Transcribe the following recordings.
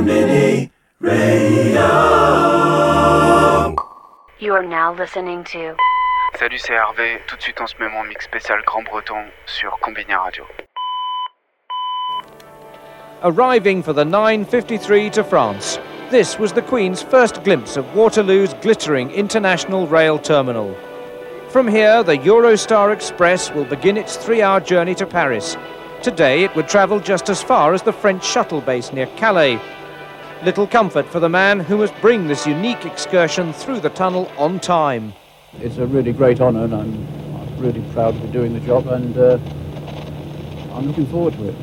Mini Radio. You are now listening to. Salut, c'est Hervé. Tout de suite, on se met mon mix spécial Grand Breton sur Konbini Radio. Arriving for the 9.53 to France. This was the Queen's first glimpse of Waterloo's glittering international rail terminal. From here, the Eurostar Express will begin its three-hour journey to Paris. Today, it would travel just as far as the French shuttle base near Calais. Little comfort for the man who must bring this unique excursion through the tunnel on time. It's a really great honour and I'm, really proud to be doing the job and uh, I'm looking forward to it.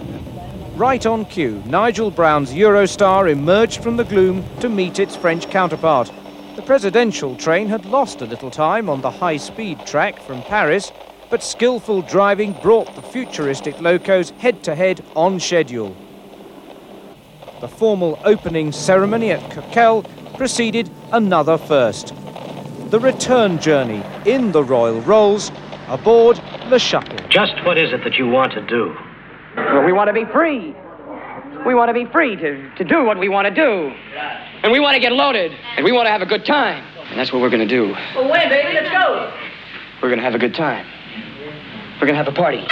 Right on cue, Nigel Brown's Eurostar emerged from the gloom to meet its French counterpart. The presidential train had lost a little time on the high-speed track from Paris, but skillful driving brought the futuristic locos head-to-head on schedule. The formal opening ceremony at Coquelles preceded another first. The return journey in the Royal Rolls aboard Le Shuttle. Just what is it that you want to do? Well, we want to be free. We want to be free to, to do what we want to do. And we want to get loaded. And we want to have a good time. And that's what we're going to do. Well, when, baby? Let's go. We're going to have a good time. We're going to have a party.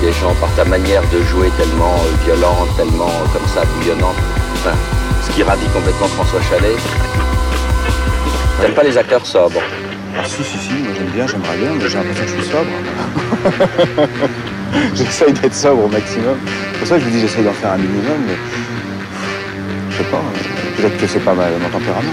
Des gens par ta manière de jouer tellement euh, violente, tellement euh, comme ça, bouillonnante Enfin, ce qui ravit complètement François Chalet. T'aimes pas les acteurs sobres Ah si, si, si, moi j'aime bien, j'aimerais bien, mais j'ai l'impression que je suis sobre. J'essaye d'être sobre au maximum. Pour ça que je vous dis j'essaye d'en faire un minimum, mais je sais pas, euh, peut-être que c'est pas mal mon tempérament.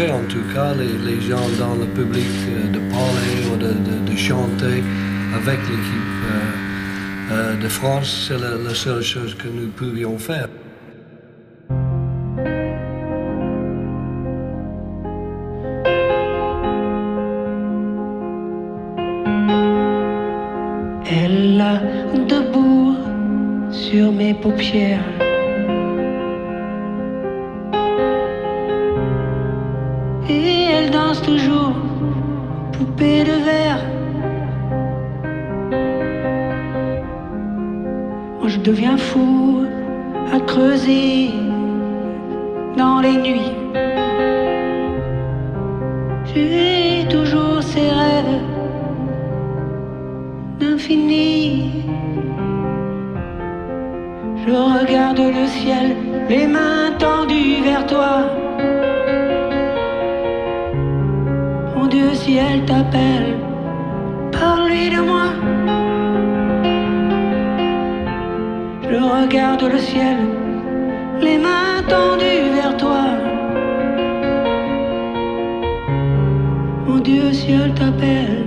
En tout cas les, gens dans le public euh, de parler ou de, chanter avec l'équipe euh, euh, de France, c'est la seule chose que nous pouvions faire. Dieu, si elle t'appelle, parle-lui de moi. Je regarde le ciel, les mains tendues vers toi. Mon Dieu, si elle t'appelle,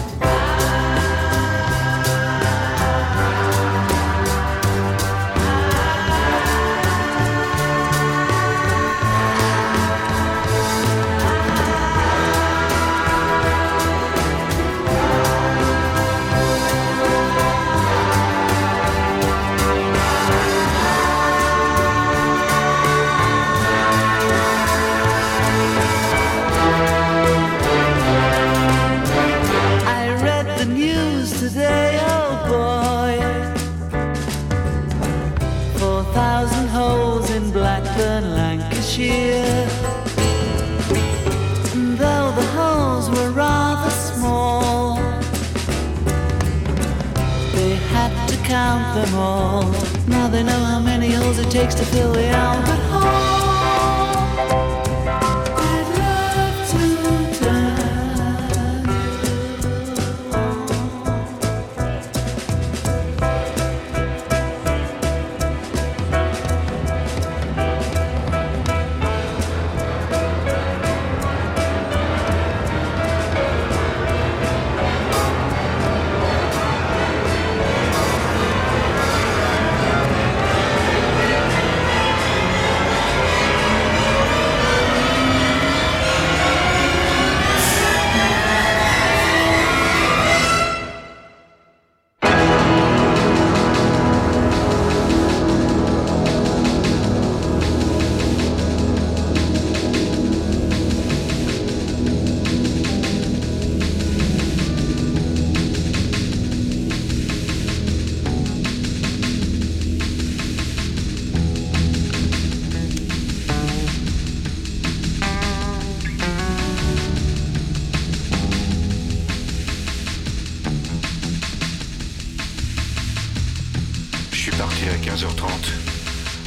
Now they know how many holes it takes to fill the album.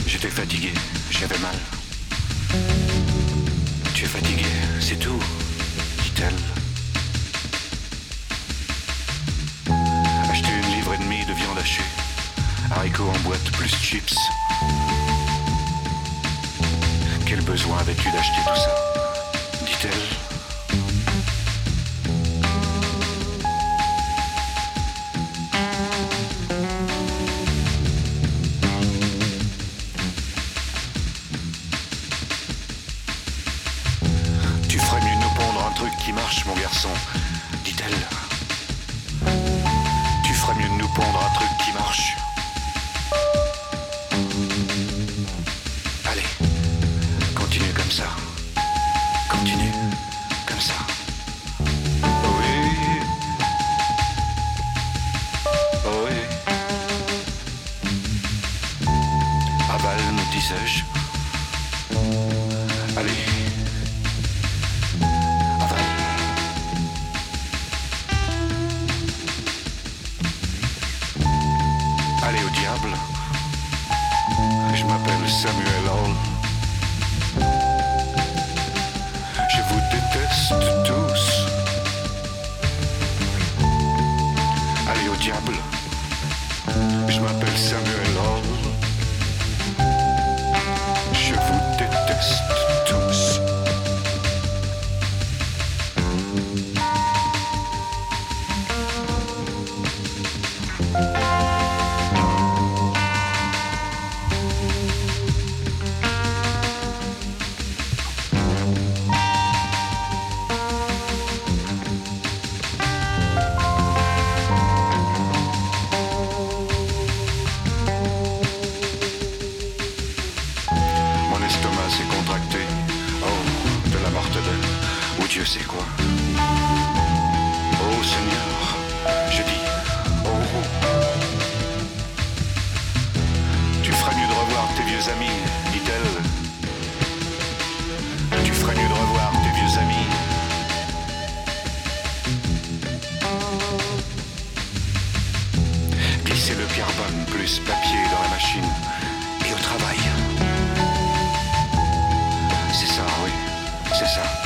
J'étais fatigué, j'avais mal. Tu es fatigué, c'est tout, dit-elle. Acheter une livre et demie de viande hachée, haricots en boîte plus chips. Quel besoin avais-tu d'acheter tout ça? dit-elle. Carbone plus papier dans la machine. et au travail. C'est ça, oui. C'est ça.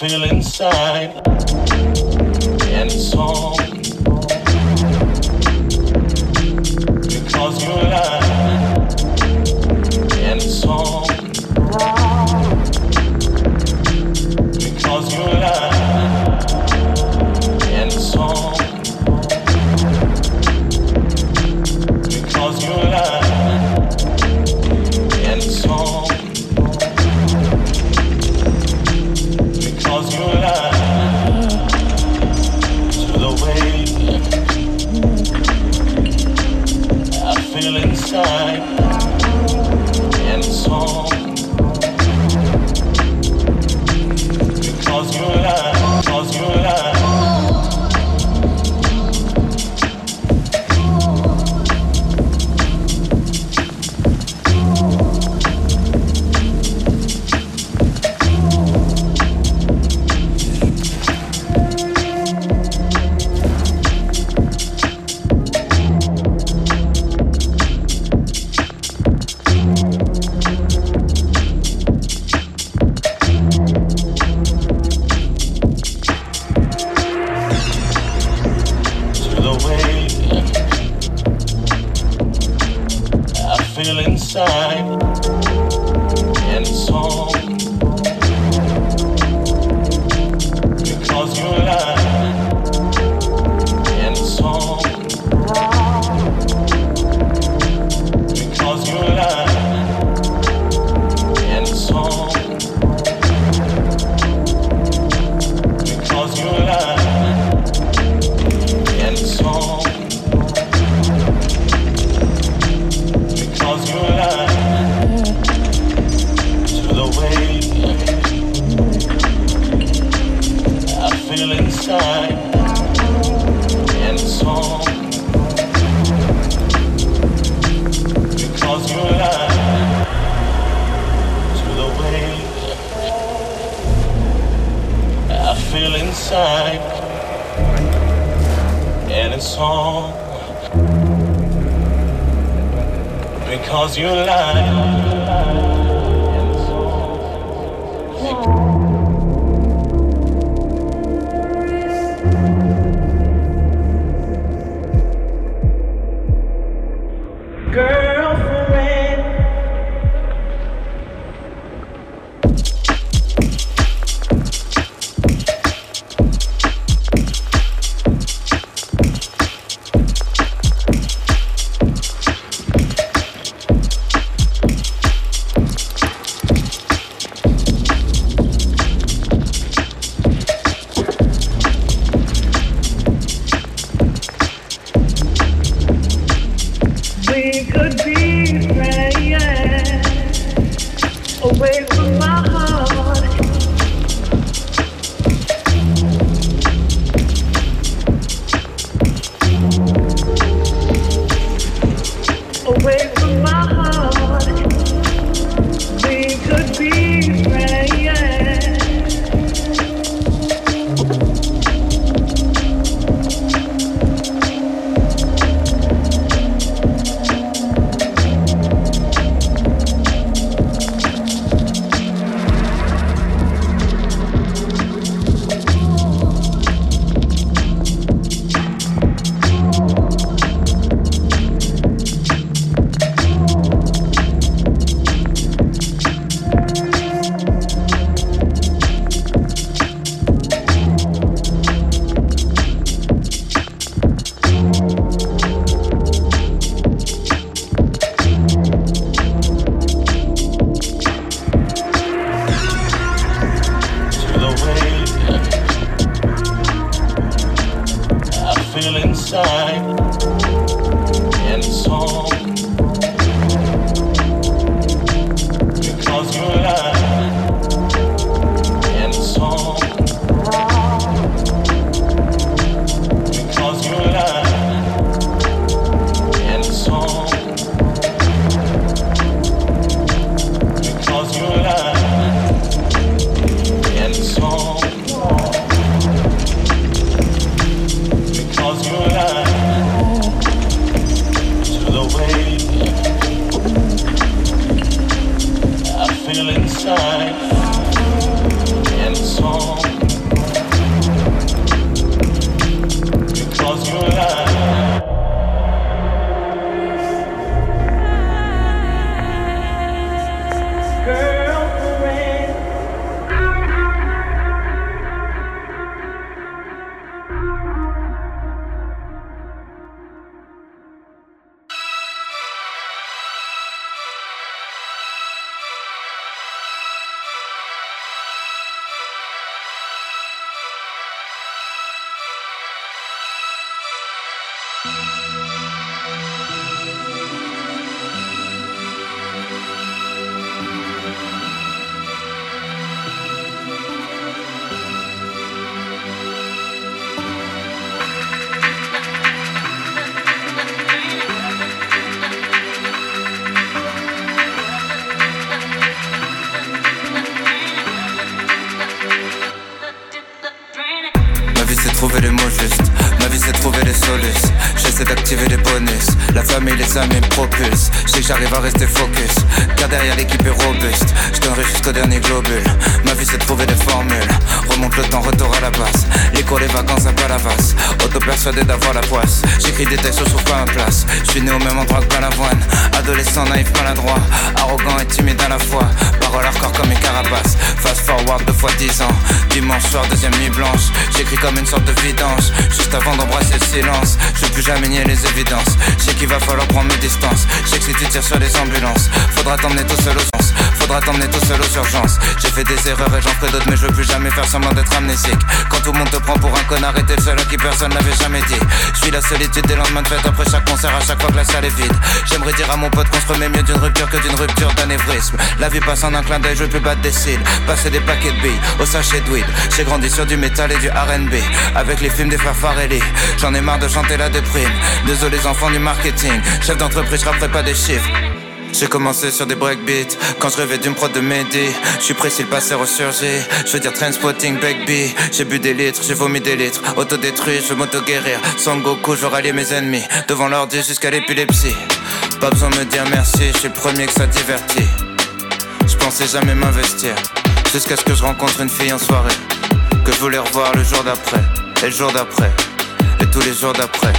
feel inside. Any song. Because you lie. cause you lie. Personne n'avait jamais dit. Je suis la solitude des lendemains de fête après chaque concert, à chaque fois que la salle est vide. J'aimerais dire à mon pote qu'on se remet mieux d'une rupture que d'une rupture d'anévrisme. La vie passe en un clin d'œil, je plus battre des cils. Passer des paquets de billes au sachet de weed. J'ai grandi sur du métal et du RB. Avec les films des frères. J'en ai marre de chanter la déprime. Désolé les enfants du marketing. Chef d'entreprise, je pas des chiffres. J'ai commencé sur des breakbeats. Quand je rêvais d'une prod de Mehdi Je suis précis, le passé ressurgit Je veux dire Trainspotting, Backbee J'ai bu des litres, j'ai vomi des litres. Autodétruit, je veux m'auto-guérir. Sans Goku, je veux rallier mes ennemis. Devant l'ordi jusqu'à l'épilepsie. Pas besoin de me dire merci, je suis le premier que ça divertit. Je pensais jamais m'investir. Jusqu'à ce que je rencontre une fille en soirée. Que je voulais revoir le jour d'après. Et le jour d'après. Et tous les jours d'après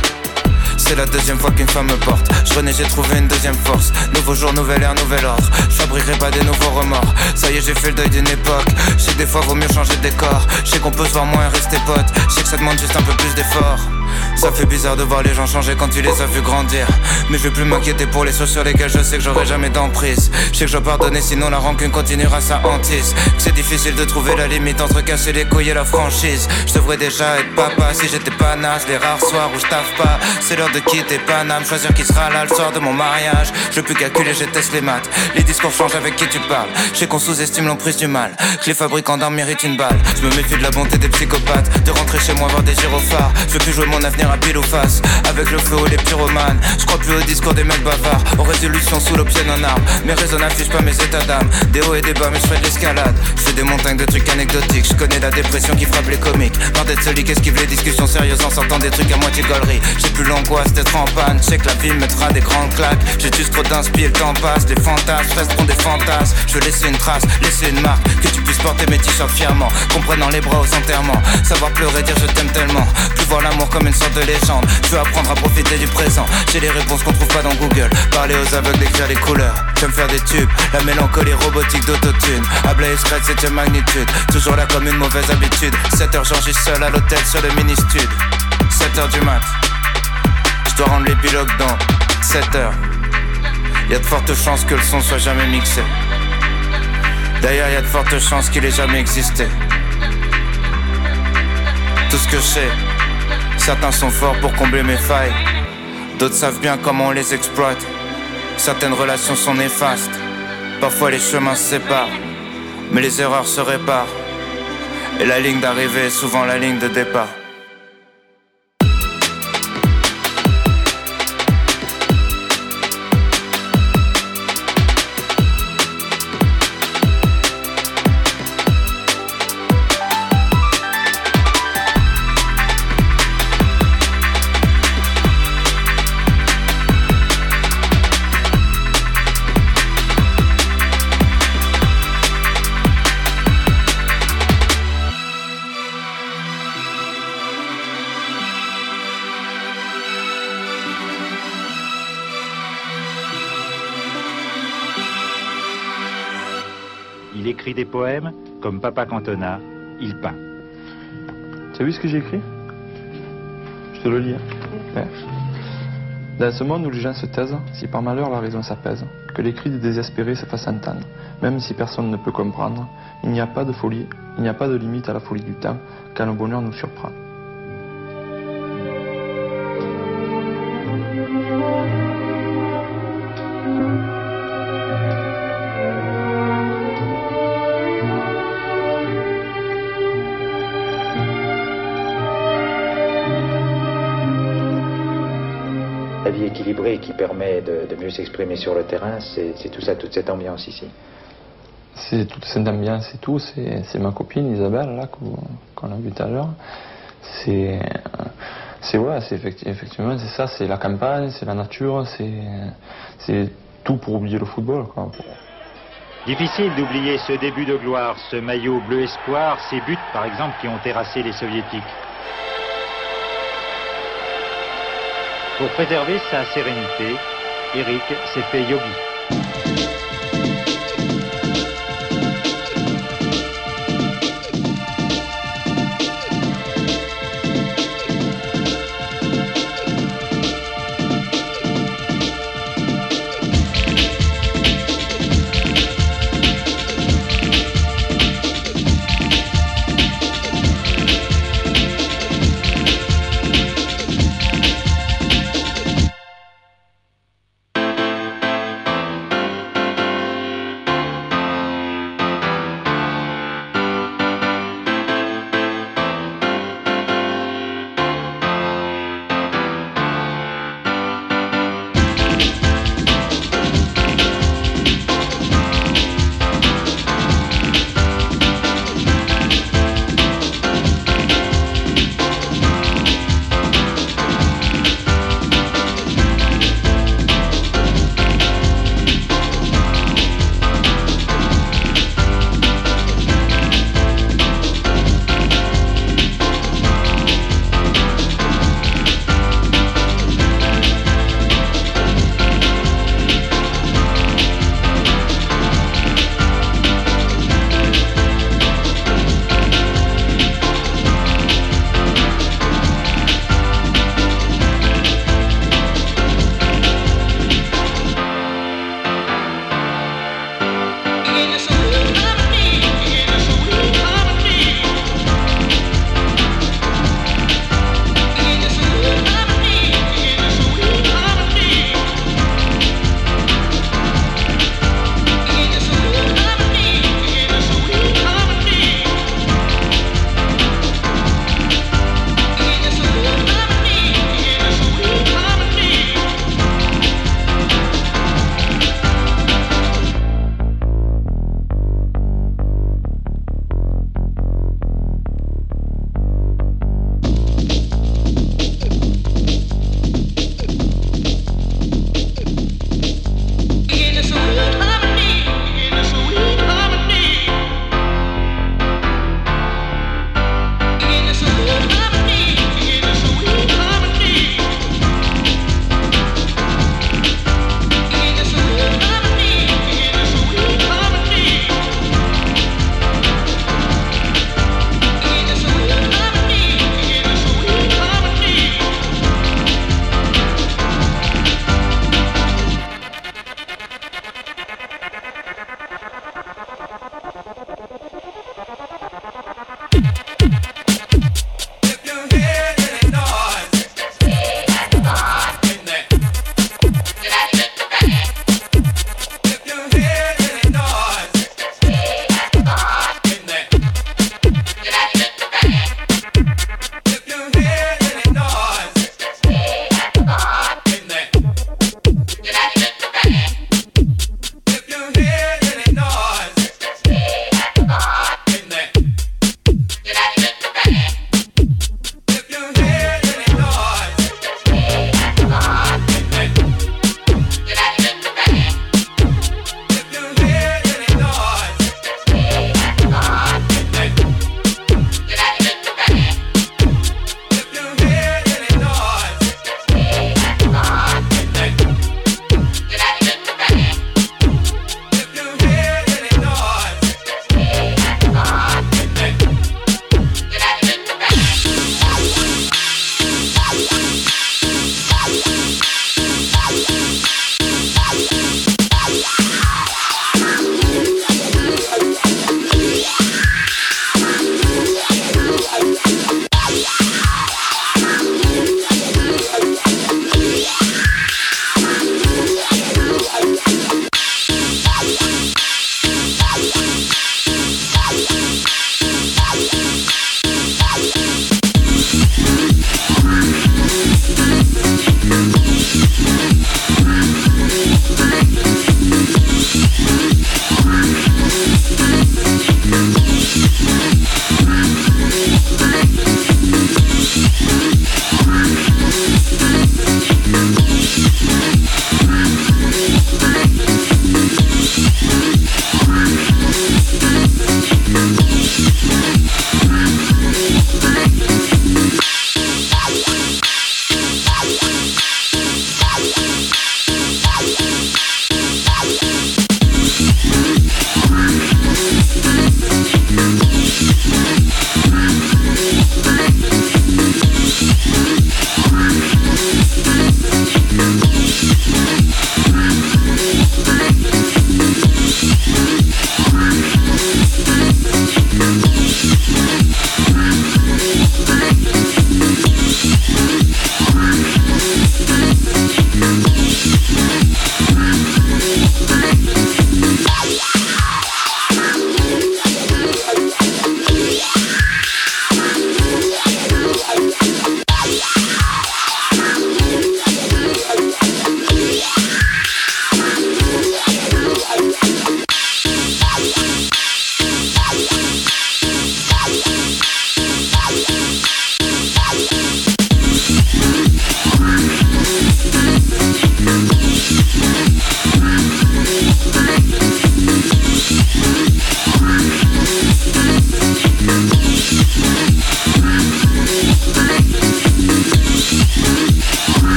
c'est la deuxième fois qu'une femme me porte. Je renais, j'ai trouvé une deuxième force. Nouveau jour, nouvelle ère, nouvel ordre. Je fabriquerai pas des nouveaux remords. Ça y est, j'ai fait le deuil d'une époque. Je sais des fois, vaut mieux changer de décor. Je sais qu'on peut se voir moins et rester pote. Je sais que ça demande juste un peu plus d'effort. Ça fait bizarre de voir les gens changer quand tu les as vus grandir. Mais je vais plus m'inquiéter pour les choses sur lesquelles je sais que j'aurai jamais d'emprise. Je sais que je dois pardonner, sinon la rancune continuera sa hantise. C'est difficile de trouver la limite entre casser les couilles et la franchise. Je devrais déjà être papa si j'étais pas naze. Les rares soirs où je taffe pas, c'est l'heure de quitter Paname. Choisir qui sera là le soir de mon mariage. Je plus calculer, je teste les maths. Les discours changent avec qui tu parles. Je sais qu'on sous-estime l'emprise du mal. Que les fabricants d'armes méritent une balle. Je me méfie de la bonté des psychopathes. De rentrer chez moi voir des gyrophares. Je veux plus jouer mon avenir à pile ou face. Avec le feu ou les pyromanes. Je crois plus au discours des mecs bavards. Aux résolutions sous l'option en armes. Mes raisons n'affichent pas mes états d'âme. Des hauts et des bas mais je fais de l'escalade. Je fais des montagnes de trucs anecdotiques. Je connais la dépression qui frappe les comiques. Marre d'être celui qui esquive les discussions sérieuses En sortant des trucs à moitié gaulerie? J'ai plus l'angoisse d'être en panne. Je sais que la vie me mettra des grandes claques. J'ai juste trop d'inspi le temps passe. Les fantasmes resteront des fantasmes. Je veux laisser une trace, laisser une marque. Que tu puisses porter mes t-shirts fièrement. Comprenant les bras aux enterrements. Savoir pleurer, dire je t'aime tellement. Plus voir l'amour comme sorte de légende. Je veux apprendre à profiter du présent. J'ai les réponses qu'on trouve pas dans Google. Parler aux aveugles, décrire les couleurs. J'aime faire des tubes. La mélancolie robotique d'autotune. Ablaye scratch septième magnitude. Toujours là comme une mauvaise habitude. 7h j'enregistre seul à l'hôtel sur le mini-stud. 7h du mat. Je dois rendre l'épilogue dans 7h Y'a de fortes chances que le son soit jamais mixé. D'ailleurs y a de fortes chances qu'il ait jamais existé. Tout ce que je Certains sont forts pour combler mes failles, d'autres savent bien comment on les exploite. Certaines relations sont néfastes, parfois les chemins se séparent, mais les erreurs se réparent. Et la ligne d'arrivée est souvent la ligne de départ. Poèmes comme Papa Cantona, il peint. Tu as vu ce que j'ai écrit? Je te le lis. hein. Dans ce monde où les gens se taisent, si par malheur la raison s'apaise, que les cris des désespérés se fassent entendre, même si personne ne peut comprendre, il n'y a pas de folie, il n'y a pas de limite à la folie du temps, quand le bonheur nous surprend. Équilibrée qui permet de, de mieux s'exprimer sur le terrain, c'est tout ça, toute cette ambiance ici. C'est toute cette ambiance et tout, c'est ma copine Isabelle, là, qu'on a vu tout à l'heure. c'est c'est ouais, c'est effecti- effectivement c'est ça, c'est la campagne, c'est la nature, c'est c'est tout pour oublier le football. Quoi. Difficile d'oublier ce début de gloire, ce maillot bleu espoir, ces buts par exemple qui ont terrassé les soviétiques. Pour préserver sa sérénité, Eric s'est fait yogi.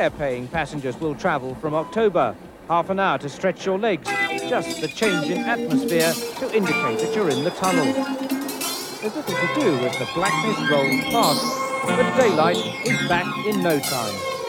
Fare-paying passengers will travel from October. Half an hour to stretch your legs, just the change in atmosphere to indicate that you're in the tunnel. There's little to do as the blackness rolls past, but daylight is back in no time.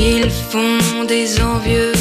Ils font des envieux.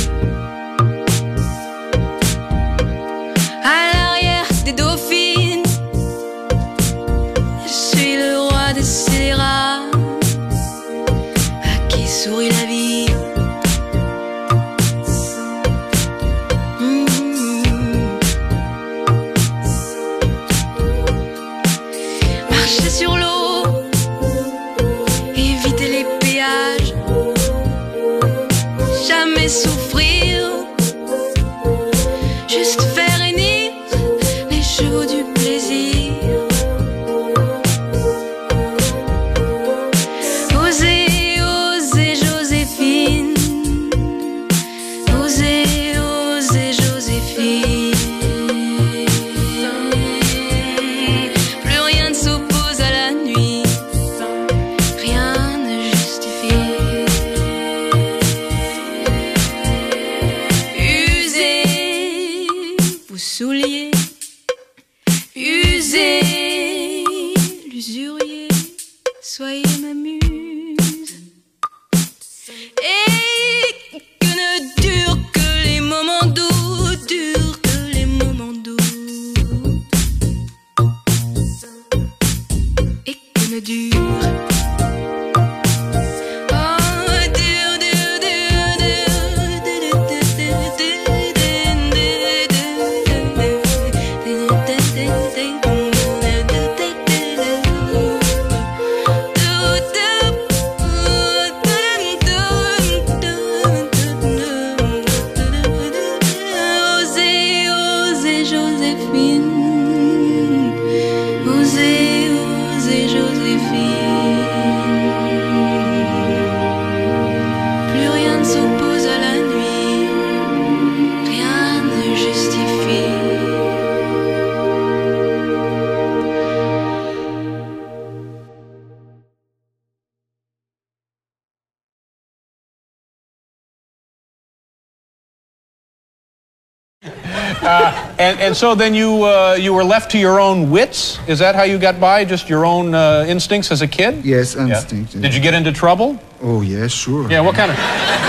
And, so then you uh, you were left to your own wits. Is that how you got by? Just your own uh, instincts as a kid? Yes, instinct. Did you get into trouble? Oh, yeah, sure. Yeah. What kind of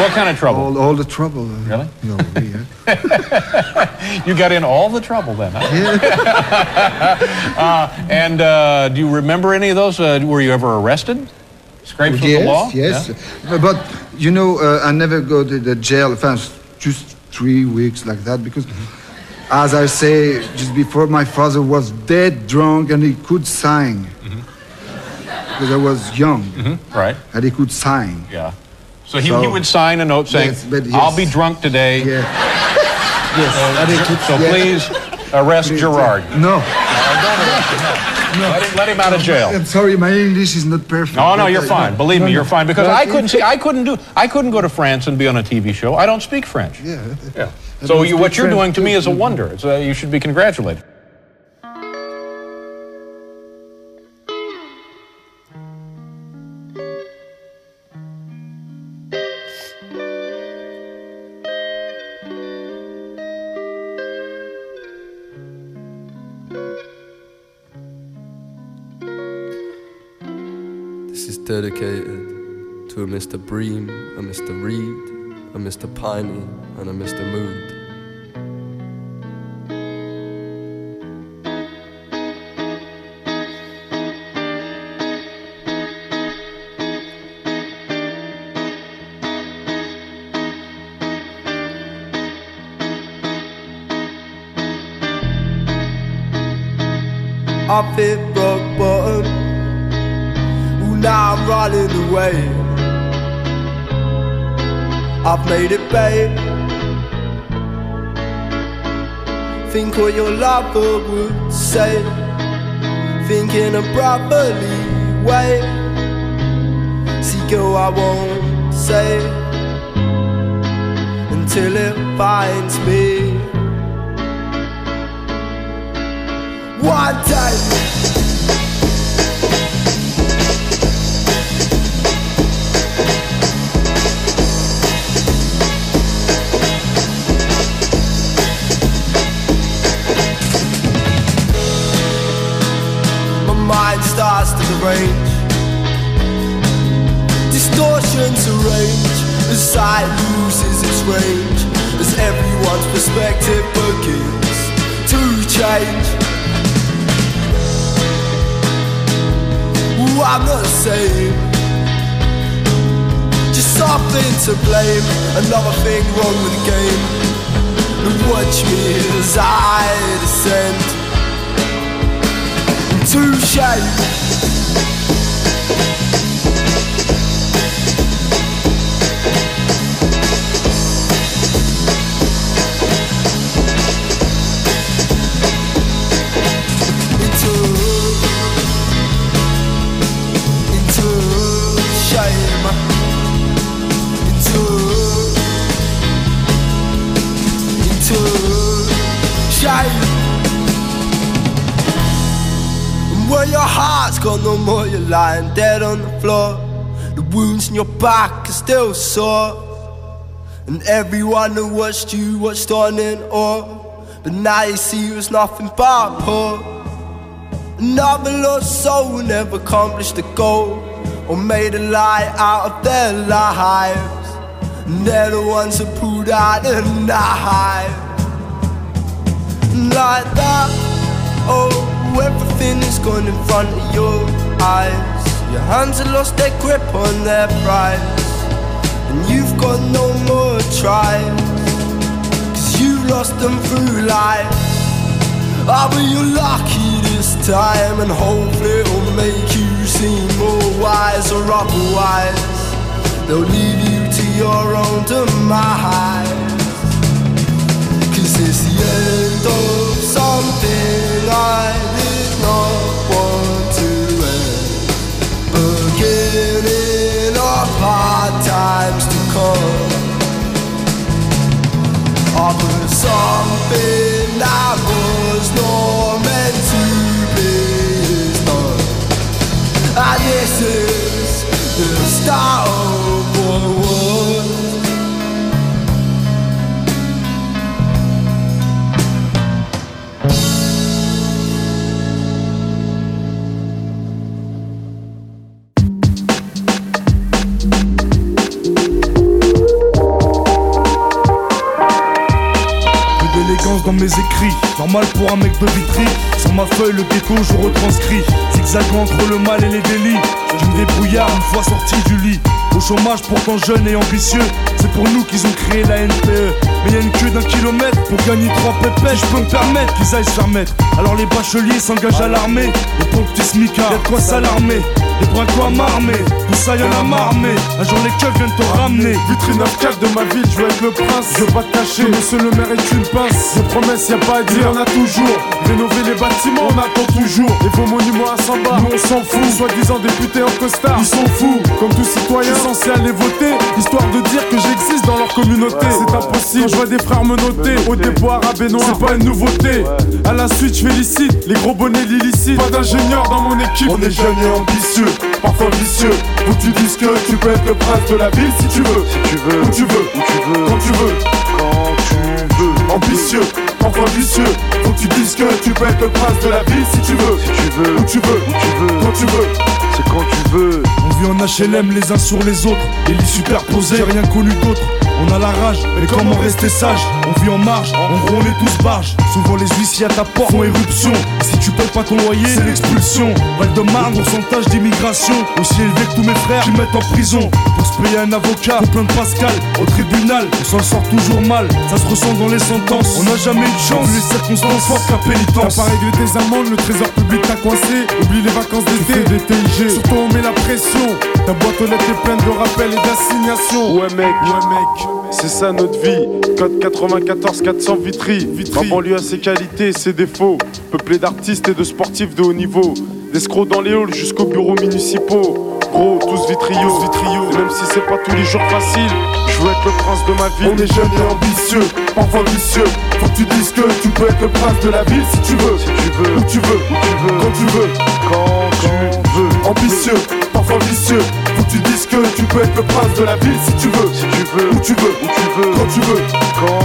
what kind of trouble? All, all the trouble. uh, Really? Yeah, yeah. You got in all the trouble then, huh? uh, and uh, do you remember any of those? Uh, were you ever arrested? Scrapes with the law? yes. Yeah? But, you know, uh, I never go to the jail. First, just three weeks like that because, Mm-hmm. As I say, just before my father was dead drunk and he could sing. Mm-hmm. Because I was young. Mm-hmm. Right. And he could sign. Yeah. So he, he would sign a note saying, Yes, but "I'll be drunk today." Yeah. So, could- so yeah. please arrest Please, Gerard. No. Let him, let him out of jail. I'm sorry, my English is not perfect. No, no, you're I- fine. Believe no, me, you're fine. Because I couldn't see, I couldn't do, I couldn't go to France and be on a TV show. I don't speak French. Yeah. Yeah. I So you, what you're doing to me is a wonder. It's, uh, you should be congratulated. This is dedicated to a Mr. Bream, a Mr. Reed, a Mr. Piney, and a Mr. Mood. I've hit rock bottom. Ooh, now I'm running away. I've made it, babe. Think what your lover would say. Think in a brotherly way. See, girl, I won't say until it finds me. One day. Mind starts to derange. Distortions arrange as sight loses its range. As everyone's perspective begins to change. Ooh, I'm the same. Just something to blame. Another thing wrong with the game. And watch me as I descend into shame. No more, you're lying dead on the floor. The wounds in your back are still sore. And everyone who watched you watched on in awe. But now you see it was nothing but poor. Another lost soul who never accomplished the goal or made a lie out of their lives. And they're the ones who pulled out the knife. Like that, oh, everything is gone in front of your eyes. Your hands have lost their grip on their prize. And you've got no more tries. Cause you lost them through life. Ah, but you're lucky this time, and hopefully it'll make you seem more wise or otherwise. They'll leave you to your own demise. Cause it's the end of something I not to end. Beginning of hard times to come. Of something that was not meant to be. And this is the start mec de vitry. Sur ma feuille, le ghetto, je retranscris. Zigzagant entre le mal et les délits. Je me débrouillard une fois sorti du lit. Au chômage, pourtant jeune et ambitieux. C'est pour nous qu'ils ont créé la NPE. Mais y a une queue d'un kilomètre pour gagner trois pépettes. Je peux me permettre qu'ils aillent se faire mettre. Alors les bacheliers s'engagent à l'armée. Et pour le petit smicard, y'a de quoi s'alarmer. Des braquois à m'armer. Tout ça y'en a marmé, un jour les keufs viennent te ramener. Vitrine 4 de ma ville, je veux être le prince. Je veux pas te cacher, monsieur le maire est une pince. Des promesses, y a pas à dire, on a toujours. Rénover les bâtiments, on attend toujours. Et vos monuments à 100 bars, nous on s'en fout. Soi-disant députés en costard, ils sont fous. Comme tout citoyen, censé aller voter. Histoire de dire que j'existe dans leur communauté. C'est impossible, je vois des frères me noter. Au arabe et noir, c'est pas une nouveauté. À la suite, je félicite les gros bonnets l'illicite. Pas d'ingénieur dans mon équipe. On est jeunes et ambitieux, parfois vicieux. Faut que tu dises que tu peux être le prince de la ville si tu veux. Si tu veux, où tu veux, où tu veux, quand tu veux, quand tu veux. Ambitieux, parfois vicieux. Faut que tu dises que tu peux être le prince de la ville si tu veux. Si tu veux, où tu veux, où tu veux, quand tu veux. C'est quand tu veux. On vit en HLM les uns sur les autres, et lits superposés, j'ai rien connu d'autre. On a la rage, mais comment rester sage? On vit en marge, en gros on est tous barges. Souvent les huissiers à ta porte font éruption. Et si tu payes pas ton loyer, c'est l'expulsion. Val de Marne, pourcentage d'immigration aussi élevé que tous mes frères qui mettent en prison. Pour se payer un avocat, plein de Pascal, au tribunal, on s'en sort toujours mal. Ça se ressent dans les sentences. On n'a jamais eu de chance, les circonstances fortes qu'à pénitence. T'as pas réglé tes amendes, le trésor public t'a coincé. Oublie les vacances d'été, des TIG. Surtout on met la pression. Ta boîte aux lettres est pleine de rappels et d'assignations. Ouais mec, ouais mec, c'est ça notre vie. Code 94 400 Vitry. Vitry. Ma banlieue a ses qualités et ses défauts. Peuplé d'artistes et de sportifs de haut niveau. D'escrocs dans les halls jusqu'aux bureaux municipaux. Gros, tous vitriaux, vitriaux. Et même si c'est pas tous les jours facile, je veux être le prince de ma ville. On est jeunes et ambitieux, parfois vicieux. Faut que tu dises que tu peux être le prince de la ville si tu veux. Si tu veux, où tu veux, où tu veux, quand tu veux, quand peux être le prince de la ville si tu veux. Si tu veux, où tu veux, où tu veux, quand tu veux, quand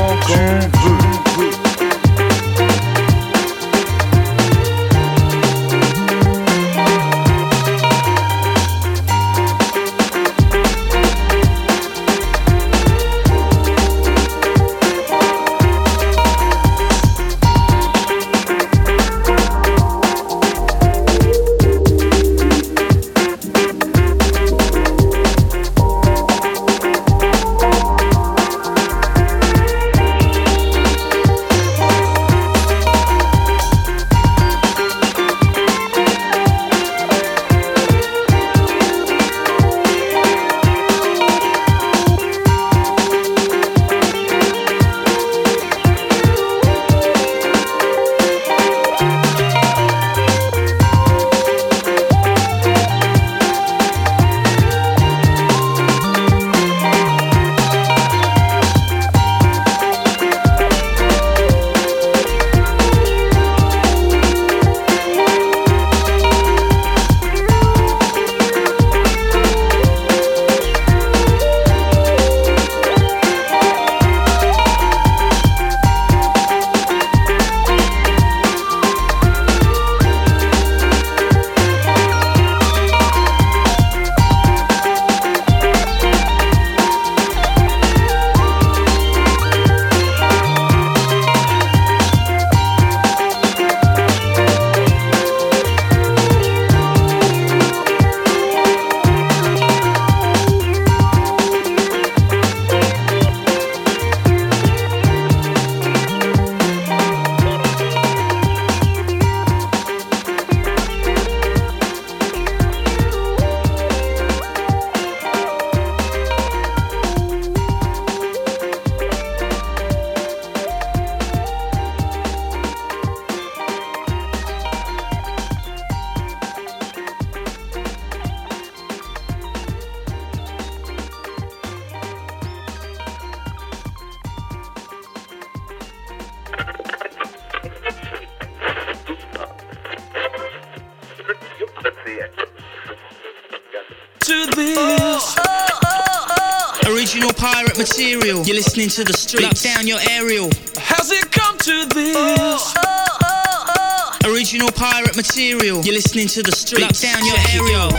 pirate material. You're listening to the streets. Lock down your aerial. How's it come to this? Oh, oh, oh, Original pirate material. You're listening to the streets. Lock down your aerial.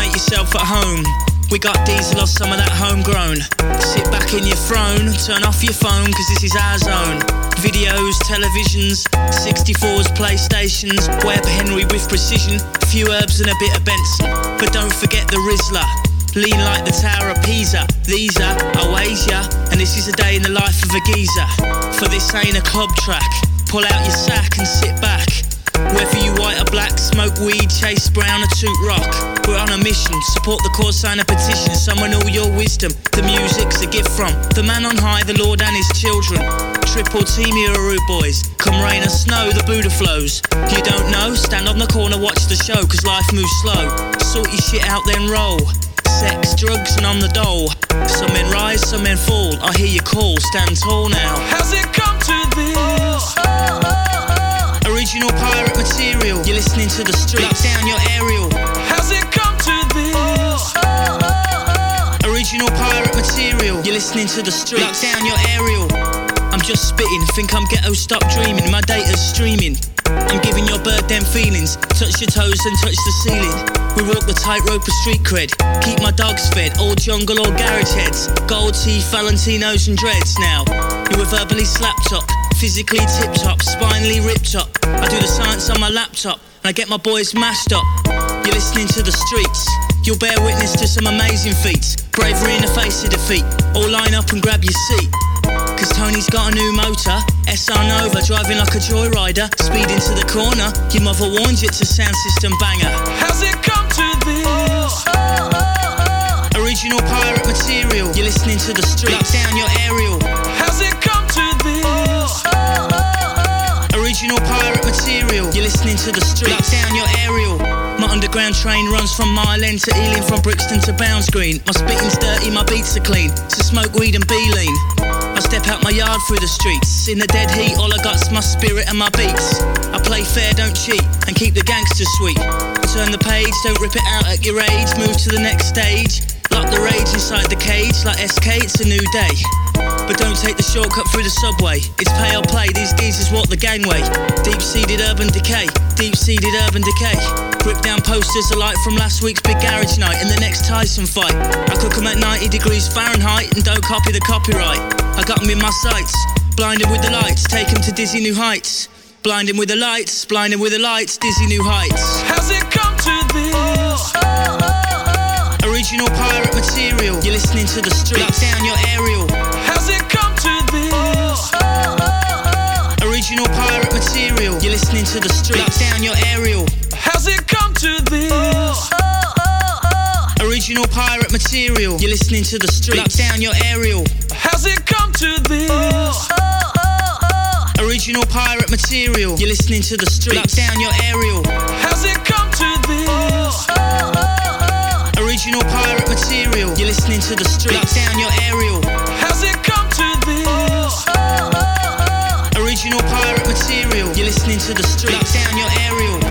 Make yourself at home. We got diesel or some of that homegrown. Sit back in your throne, turn off your phone, cause this is our zone. Videos, televisions, 64s, PlayStations, Web Henry with precision, a few herbs and a bit of Benson. But don't forget the Rizla. Lean like the Tower of Pisa. These are Oasia, and this is a day in the life of a geezer. For this ain't a club track. Pull out your sack and sit back. Whether you white or black, smoke weed, chase brown, or toot rock. We're on a mission, support the cause, sign a petition, summon all your wisdom. The music's a gift from the man on high, the Lord and his children. Triple team rude boys. Come rain or snow, the Buddha flows. You don't know? Stand on the corner, watch the show, cause life moves slow. Sort your shit out, then roll. Sex, drugs, and on the dole. Some men rise, some men fall. I hear you call, stand tall now. How's it come to this? Original pirate material. You're listening to the streets. Lock down your aerial. How's it come to this? Original pirate material. You're listening to the streets. Lock down your aerial. I'm just spitting. Think I'm ghetto, stop dreaming. My data's streaming. I'm giving your bird them feelings. Touch your toes and touch the ceiling. We walk the tightrope of street cred. Keep my dogs fed, all jungle or garage heads. Gold teeth, Valentinos and dreads now. You were verbally slapped up, physically tip top, spinally ripped up. I do the science on my laptop, and I get my boys mashed up. You're listening to the streets. You'll bear witness to some amazing feats. Bravery in the face of defeat. All line up and grab your seat. Cause Tony's got a new motor, SR Nova, driving like a joyrider. Speed into the corner, your mother warned you it's a sound system banger. How's it come to this? Oh, oh, oh, Original pirate material, you're listening to the streets. Lock down your aerial. How's it come to this? Original pirate material, you're listening to the streets. Lock down your aerial. My underground train runs from Mile End to Ealing, from Brixton to Bounds Green. My spitting's dirty, my beats are clean. So smoke weed and be lean. I step out my yard through the streets. In the dead heat, all I got's my spirit and my beats. I play fair, don't cheat, and keep the gangsters sweet. Turn the page, don't rip it out at your age. Move to the next stage. Lock the rage inside the cage, like SK, it's a new day. But don't take the shortcut through the subway. It's pay or play, these geezers walk the gangway. Deep seated urban decay, deep seated urban decay. Rip down posters alike from last week's big garage night and the next Tyson fight. I cook 'em at 90 degrees Fahrenheit and don't copy the copyright. I got 'em in my sights, blind 'em with the lights, take 'em to dizzy new heights. Blind 'em with the lights, blind 'em with the lights, dizzy new heights. How's it come to this? Original pirate material, you're listening to the streets. Lock down your aerial. How's it come to this? Original pirate material, you're listening to the streets. Lock down your aerial. How's it come Original pirate material, you're listening to the streets. Lock down your aerial. How's it come to this? Oh, oh, oh, original pirate material, you're listening to the streets. Lock down your aerial. How's it come to this? Original pirate material, you're listening to the streets. Lock down your aerial. How's it come to this? Original pirate material, you're listening to the streets. Lock down your aerial.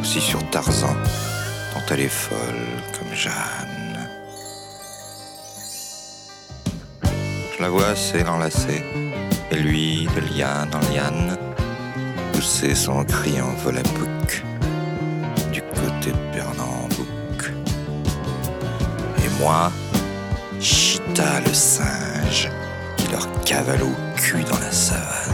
Aussi sur Tarzan, dont elle est folle comme Jeanne. Je la vois assez l'enlacer, et lui, de liane en liane, pousser son cri en volapouc du côté de Pernambouc. Et moi, Chita le singe, qui leur cavale au cul dans la savane.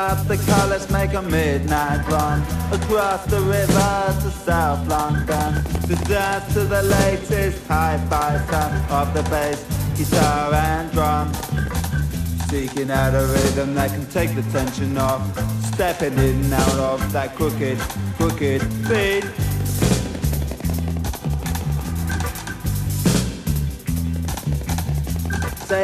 The let's make a midnight run Across the river to South London. To dance to the latest hi-fi sound Of the bass, guitar and drum. Seeking out a rhythm that can take the tension off. Stepping in and out of that crooked, crooked beat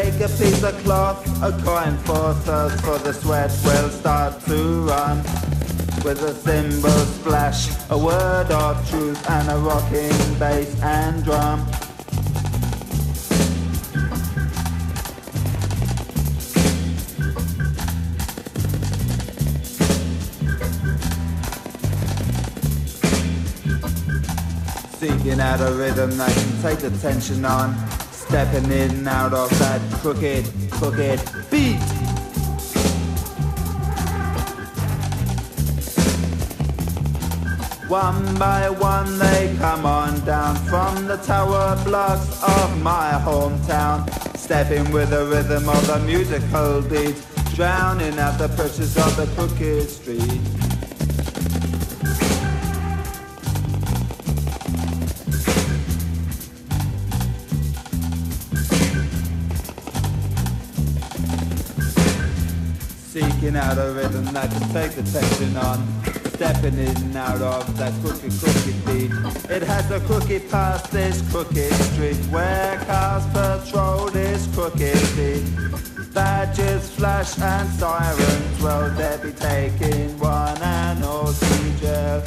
Take a piece of cloth, a coin for thirst for the sweat will start to run. With a cymbal splash, a word of truth and a rocking bass and drum. Seeking out a rhythm that can take the tension on Stepping in and out of that crooked, crooked beat. One by one they come on down From the tower blocks of my hometown Stepping with the rhythm of the musical beat Drowning out the pressures of the crooked street Out a rhythm can take the tension on. Stepping in and out of that crooked, crooked beat. It has a crooked past this crooked street. Where cars patrol this crooked beat. Badges flash and sirens. Will they be taking one and all to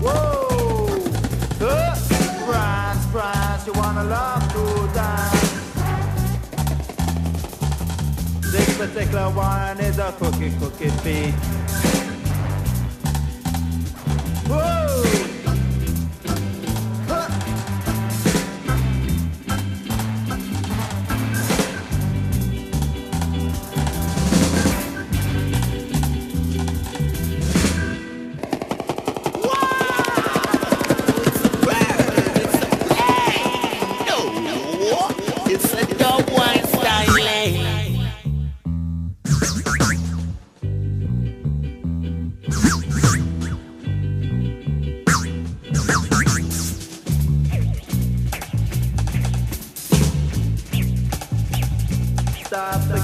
Whoa! Uh, brass, brass, you wanna love to This particular one is a cookie cookie beat. Whoa! Stop